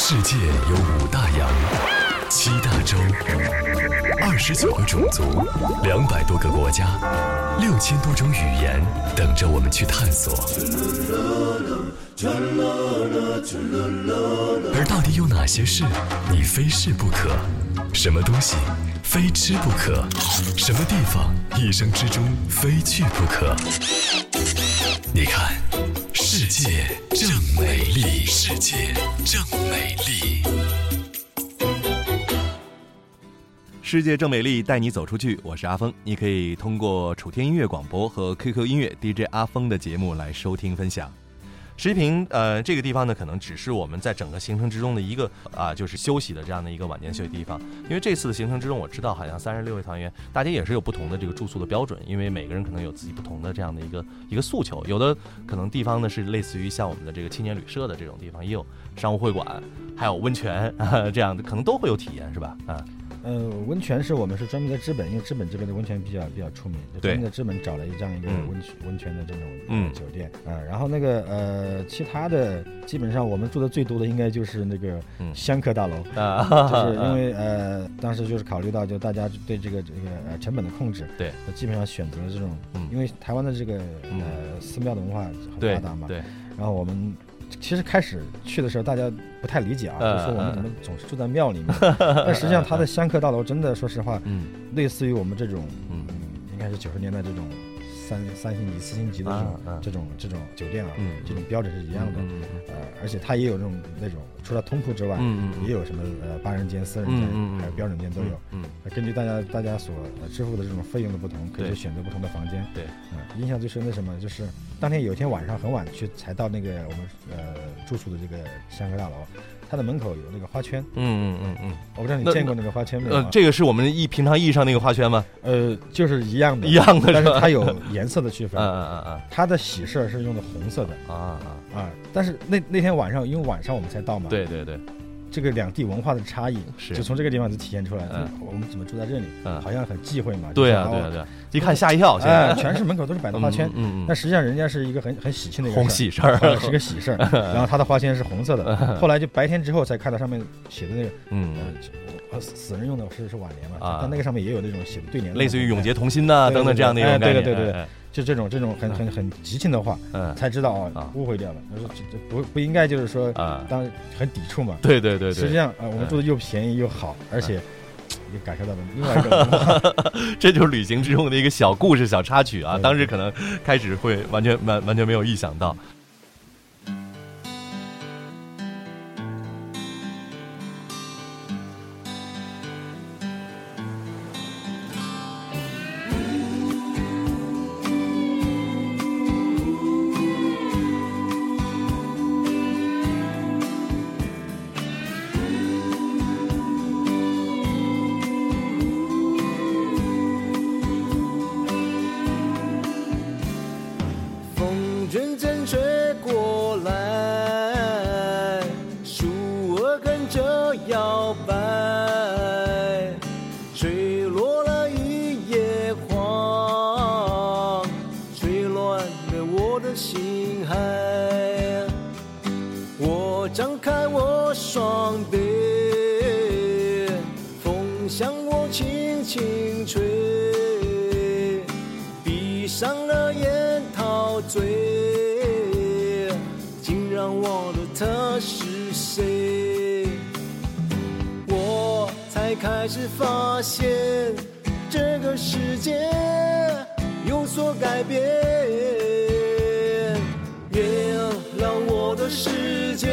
世界有五大洋，七大洲，二十九个种族，两百多个国家，六千多种语言，等着我们去探索。而到底有哪些事你非试不可？什么东西非吃不可？什么地方一生之中非去不可？你看，世界正美丽，世界正美丽。世界正美丽，带你走出去。我是阿峰，你可以通过楚天音乐广播和 QQ 音乐 DJ 阿峰的节目来收听分享。石屏，呃，这个地方呢，可能只是我们在整个行程之中的一个啊，就是休息的这样的一个晚间休息地方。因为这次的行程之中，我知道好像三十六位团员，大家也是有不同的这个住宿的标准，因为每个人可能有自己不同的这样的一个一个诉求。有的可能地方呢是类似于像我们的这个青年旅社的这种地方，也有商务会馆，还有温泉啊这样的，可能都会有体验，是吧？啊。呃，温泉是我们是专门在日本，因为日本这边的温泉比较比较出名，就专门在日本找了一这样一个温泉温泉的这种酒店啊。然后那个呃，其他的基本上我们住的最多的应该就是那个香客大楼啊，就 是因为呃，当时就是考虑到就大家对这个这个呃成本的控制，对，基本上选择了这种，因为台湾的这个呃寺庙的文化很发达嘛，对，然后我们。其实开始去的时候，大家不太理解啊，就说我们怎么总是住在庙里面。但实际上，它的香客大楼真的，说实话，类似于我们这种，嗯，应该是九十年代这种。三三星级、四星级的这种这种这种酒店啊，这种标准是一样的，呃，而且它也有这种那种，除了通铺之外，嗯嗯也有什么呃八人间、四人间，还有标准间都有。嗯，根据大家大家所支付的这种费用的不同，可以选择不同的房间。对，嗯印象最深的什么，就是当天有一天晚上很晚去才到那个我们呃住宿的这个香格大楼。它的门口有那个花圈，嗯嗯嗯嗯，我不知道你见过那个花圈没有？呃，这个是我们一平常意义上那个花圈吗？呃，就是一样的，一样的，但是它有颜色的区分。嗯嗯嗯它的喜事是用的红色的。啊啊啊！但是那那天晚上，因为晚上我们才到嘛。对对对。这个两地文化的差异，是就从这个地方就体现出来。嗯，我们怎么住在这里？嗯，好像很忌讳嘛。对啊，对啊，对啊！一看吓一跳，哎，全是门口都是摆的花圈。嗯嗯。但实际上人家是一个很很喜庆的一个红喜事儿，是个喜事儿。然后他的花圈是红色的。后来就白天之后才看到上面写的那个，嗯，死死人用的是是挽联嘛。啊。但那个上面也有那种写的对联，类似于永结同心呐等等这样的一种概念。对对对对。就这种这种很很很激情的话，嗯，才知道啊，误会掉了。他说这不不应该就是说啊，当很抵触嘛。对对对对。实际上啊，我们住的又便宜又好，而且也感受到了另外一个，这就是旅行之中的一个小故事、小插曲啊。当时可能开始会完全完完全没有意想到。双臂风向我轻轻吹闭上了眼陶醉。竟然忘了他是谁？我才开始发现这个世界有所改变原谅我的世界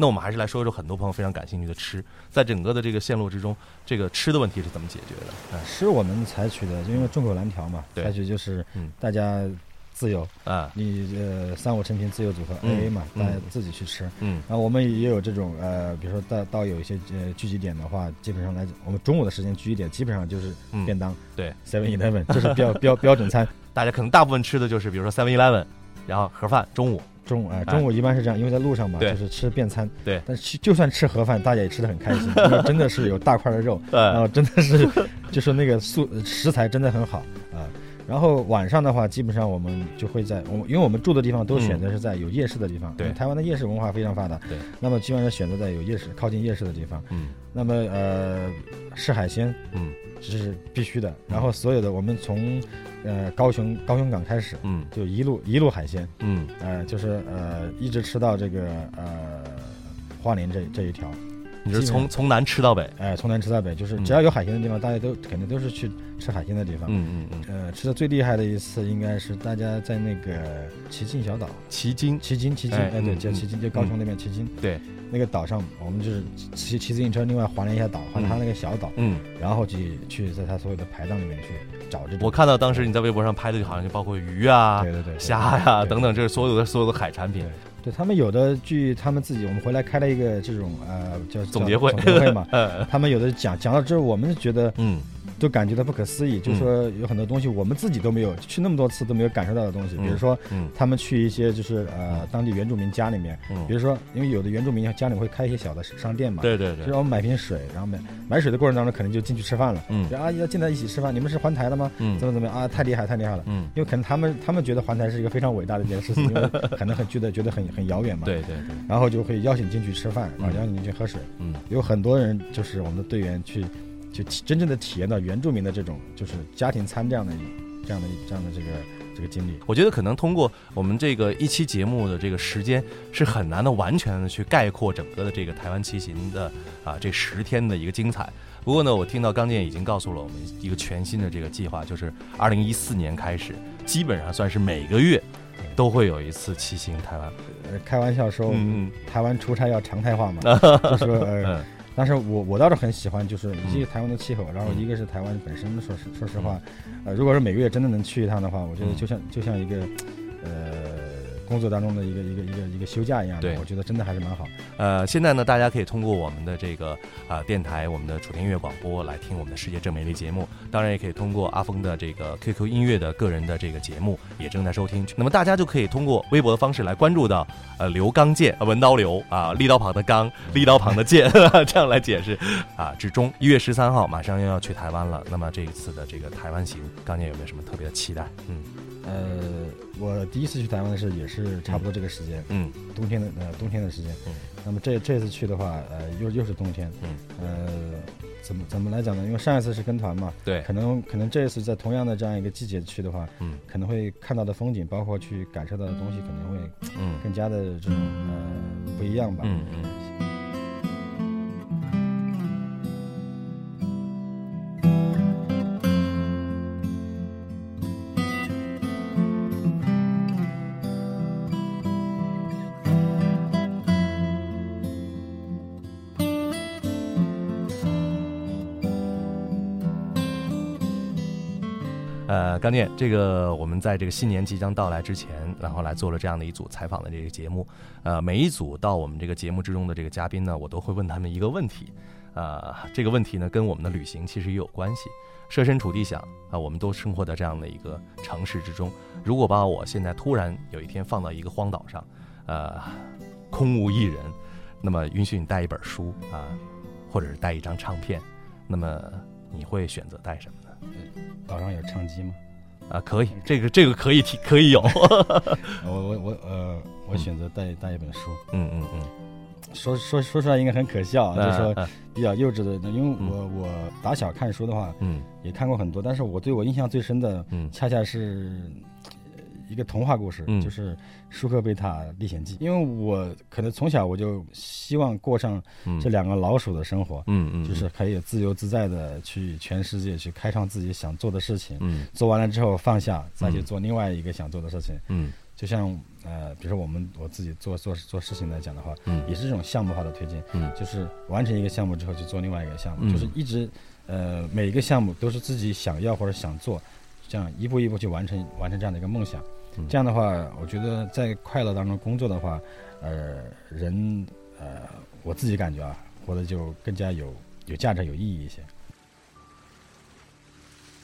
那我们还是来说说很多朋友非常感兴趣的吃，在整个的这个线路之中，这个吃的问题是怎么解决的？啊吃我们采取的，因为众口难调嘛，采取就是大家自由啊，你呃三五成群自由组合 A A 嘛，大家自己去吃。嗯，然后我们也有这种呃，比如说到到有一些呃聚集点的话，基本上来我们中午的时间聚集点基本上就是便当，对，Seven Eleven 这是标 标标准餐，大家可能大部分吃的就是比如说 Seven Eleven，然后盒饭中午。中午啊，中午一般是这样，因为在路上嘛，就是吃便餐。对，但是就算吃盒饭，大家也吃的很开心，因为真的是有大块的肉，然后真的是就是那个素食材真的很好啊。然后晚上的话，基本上我们就会在我，因为我们住的地方都选择是在有夜市的地方。对，台湾的夜市文化非常发达。对，那么基本上选择在有夜市、靠近夜市的地方。嗯，那么呃，吃海鲜，嗯，这是必须的。然后所有的我们从。呃，高雄高雄港开始，嗯，就一路一路海鲜，嗯，呃，就是呃，一直吃到这个呃花莲这这一条，你是从从南吃到北，哎，从南吃到北，就是只要有海鲜的地方，大家都肯定都是去吃海鲜的地方，嗯嗯嗯，呃，吃的最厉害的一次应该是大家在那个旗津小岛，旗津旗津旗津，哎对，叫旗津，就高雄那边旗津，对，那个岛上我们就是骑骑自行车，另外环了一下岛，环了它那个小岛，嗯，然后去去在它所有的排档里面去。找这我看到当时你在微博上拍的，就好像就包括鱼啊、对对对、虾呀等等，这是所有的所有的海产品。对他们有的，据他们自己，我们回来开了一个这种呃叫总结会，总结会嘛。他们有的讲讲到之后，我们觉得嗯。都感觉到不可思议，就是说有很多东西我们自己都没有去那么多次都没有感受到的东西，比如说，他们去一些就是呃当地原住民家里面，比如说因为有的原住民家里会开一些小的商店嘛，对对对，就是我们买瓶水，然后买买水的过程当中可能就进去吃饭了，嗯，阿姨要进来一起吃饭，你们是环台的吗？嗯，怎么怎么样？啊？太厉害太厉害了，嗯，因为可能他们他们觉得环台是一个非常伟大的一件事情，因为 可能很觉得觉得很很遥远嘛，对对对，然后就会邀请进去吃饭，然后邀请进去喝水，嗯，有很多人就是我们的队员去。就真正的体验到原住民的这种就是家庭餐这样的这样的这样的这个这个经历，我觉得可能通过我们这个一期节目的这个时间是很难的完全的去概括整个的这个台湾骑行的啊这十天的一个精彩。不过呢，我听到刚健已经告诉了我们一个全新的这个计划，就是二零一四年开始，基本上算是每个月都会有一次骑行台湾。开玩笑说，嗯台湾出差要常态化嘛，就说。但是我我倒是很喜欢，就是一个台湾的气候，然后一个是台湾本身，说实说实话，呃，如果是每个月真的能去一趟的话，我觉得就像就像一个，呃。工作当中的一个一个一个一个休假一样的，我觉得真的还是蛮好。呃，现在呢，大家可以通过我们的这个啊电台，我们的楚天音乐广播来听我们的世界正美丽节目。当然，也可以通过阿峰的这个 QQ 音乐的个人的这个节目，也正在收听。那么大家就可以通过微博的方式来关注到呃刘刚健，文刀刘啊，立刀旁的刚，立刀旁的剑，这样来解释啊。至中一月十三号马上又要去台湾了，那么这一次的这个台湾行，刚健有没有什么特别的期待？嗯。呃，我第一次去台湾的时候也是差不多这个时间，嗯，冬天的呃冬天的时间，嗯，那么这这次去的话，呃，又又是冬天，嗯，呃，怎么怎么来讲呢？因为上一次是跟团嘛，对，可能可能这一次在同样的这样一个季节去的话，嗯，可能会看到的风景，包括去感受到的东西，可能会，嗯，更加的这种呃不一样吧，嗯嗯。甘，念这个，我们在这个新年即将到来之前，然后来做了这样的一组采访的这个节目。呃，每一组到我们这个节目之中的这个嘉宾呢，我都会问他们一个问题。呃，这个问题呢，跟我们的旅行其实也有关系。设身处地想啊，我们都生活在这样的一个城市之中，如果把我现在突然有一天放到一个荒岛上，呃，空无一人，那么允许你带一本书啊，或者是带一张唱片，那么你会选择带什么呢？岛上有唱机吗？啊，可以，这个这个可以提，可以有。我我我呃，我选择带带一本书。嗯嗯嗯。说说说出来应该很可笑啊，就是说比较幼稚的。因为我我打小看书的话，嗯，也看过很多，但是我对我印象最深的，嗯，恰恰是。一个童话故事，就是《舒克贝塔历险记》。因为我可能从小我就希望过上这两个老鼠的生活，嗯嗯，就是可以自由自在的去全世界去开创自己想做的事情，嗯，做完了之后放下，再去做另外一个想做的事情，嗯，就像呃，比如说我们我自己做做做事情来讲的话，嗯，也是这种项目化的推进，嗯，就是完成一个项目之后去做另外一个项目，就是一直呃每一个项目都是自己想要或者想做，这样一步一步去完成完成这样的一个梦想。这样的话，我觉得在快乐当中工作的话，呃，人呃，我自己感觉啊，活得就更加有有价值、有意义一些。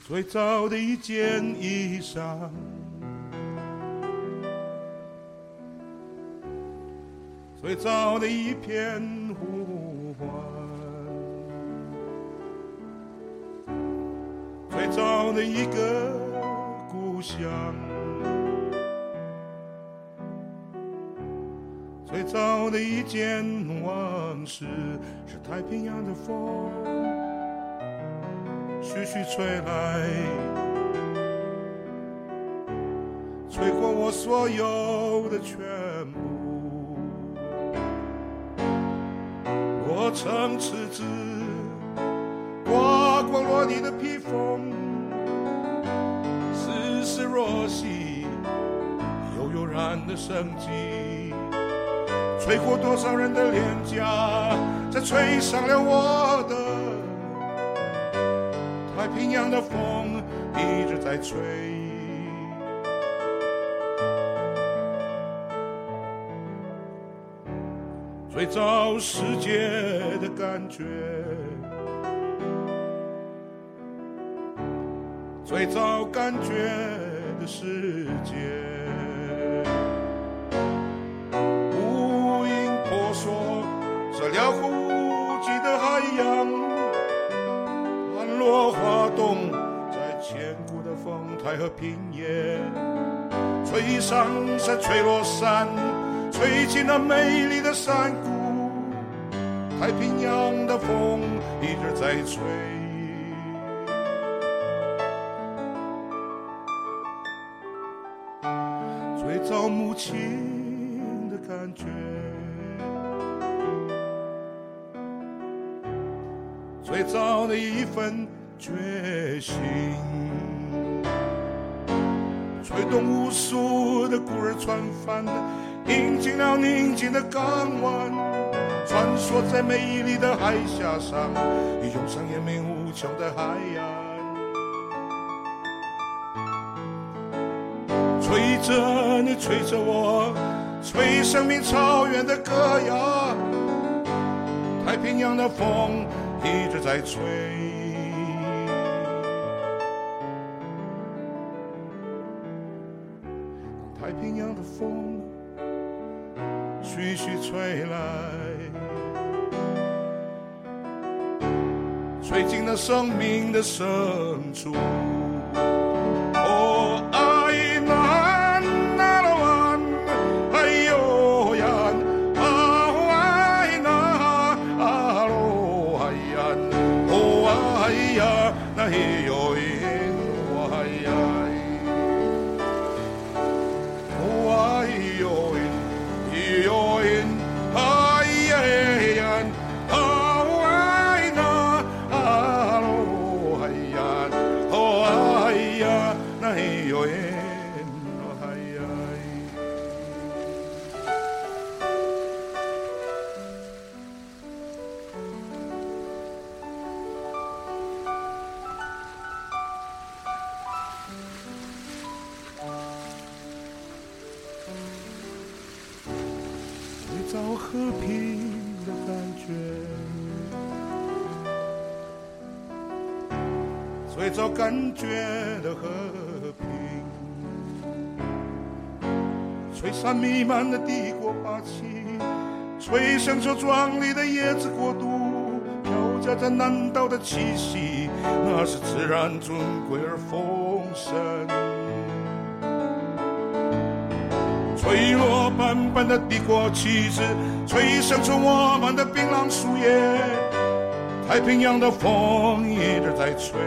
最早的一件衣裳，最早的一片呼唤，最早的一个故乡。早的一件往事，是太平洋的风，徐徐吹来，吹过我所有的全部。我曾赤子，刮过落地的披风，丝丝若细，悠悠然的生机。吹过多少人的脸颊，再吹上了我的。太平洋的风一直在吹。最早世界的感觉，最早感觉的世界。的风台和平野，吹上山，吹落山，吹进那美丽的山谷。太平洋的风一直在吹，最早母亲的感觉。最早的一份决心，吹动无数的孤儿船帆，引进了宁静的港湾，穿梭在美丽的海峡上，涌上延绵无穷的海岸。吹着你，吹着我，吹生命草原的歌谣，太平洋的风。一直在吹，风徐徐吹来，吹进了生命的深处。和平的感觉，最早感觉的和平，吹散弥漫的帝国霸气，吹响这壮丽的椰子国度，飘夹着南岛的气息，那是自然尊贵而丰盛。吹落斑斑的帝国旗帜，吹响出我们的槟榔树叶。太平洋的风一直在吹，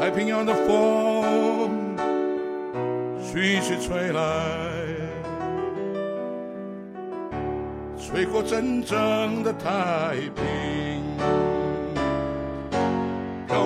太平洋的风徐徐吹来，吹过真正的太平。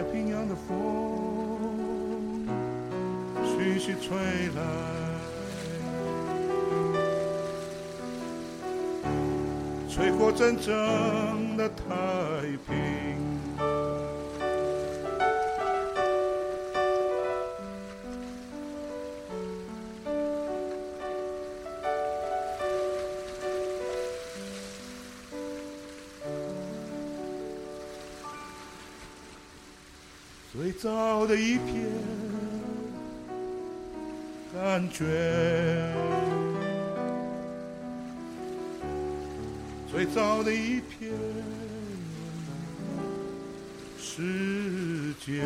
太平洋的风徐徐吹来，吹过真正的太平。早的一片感觉，最早的一片世界。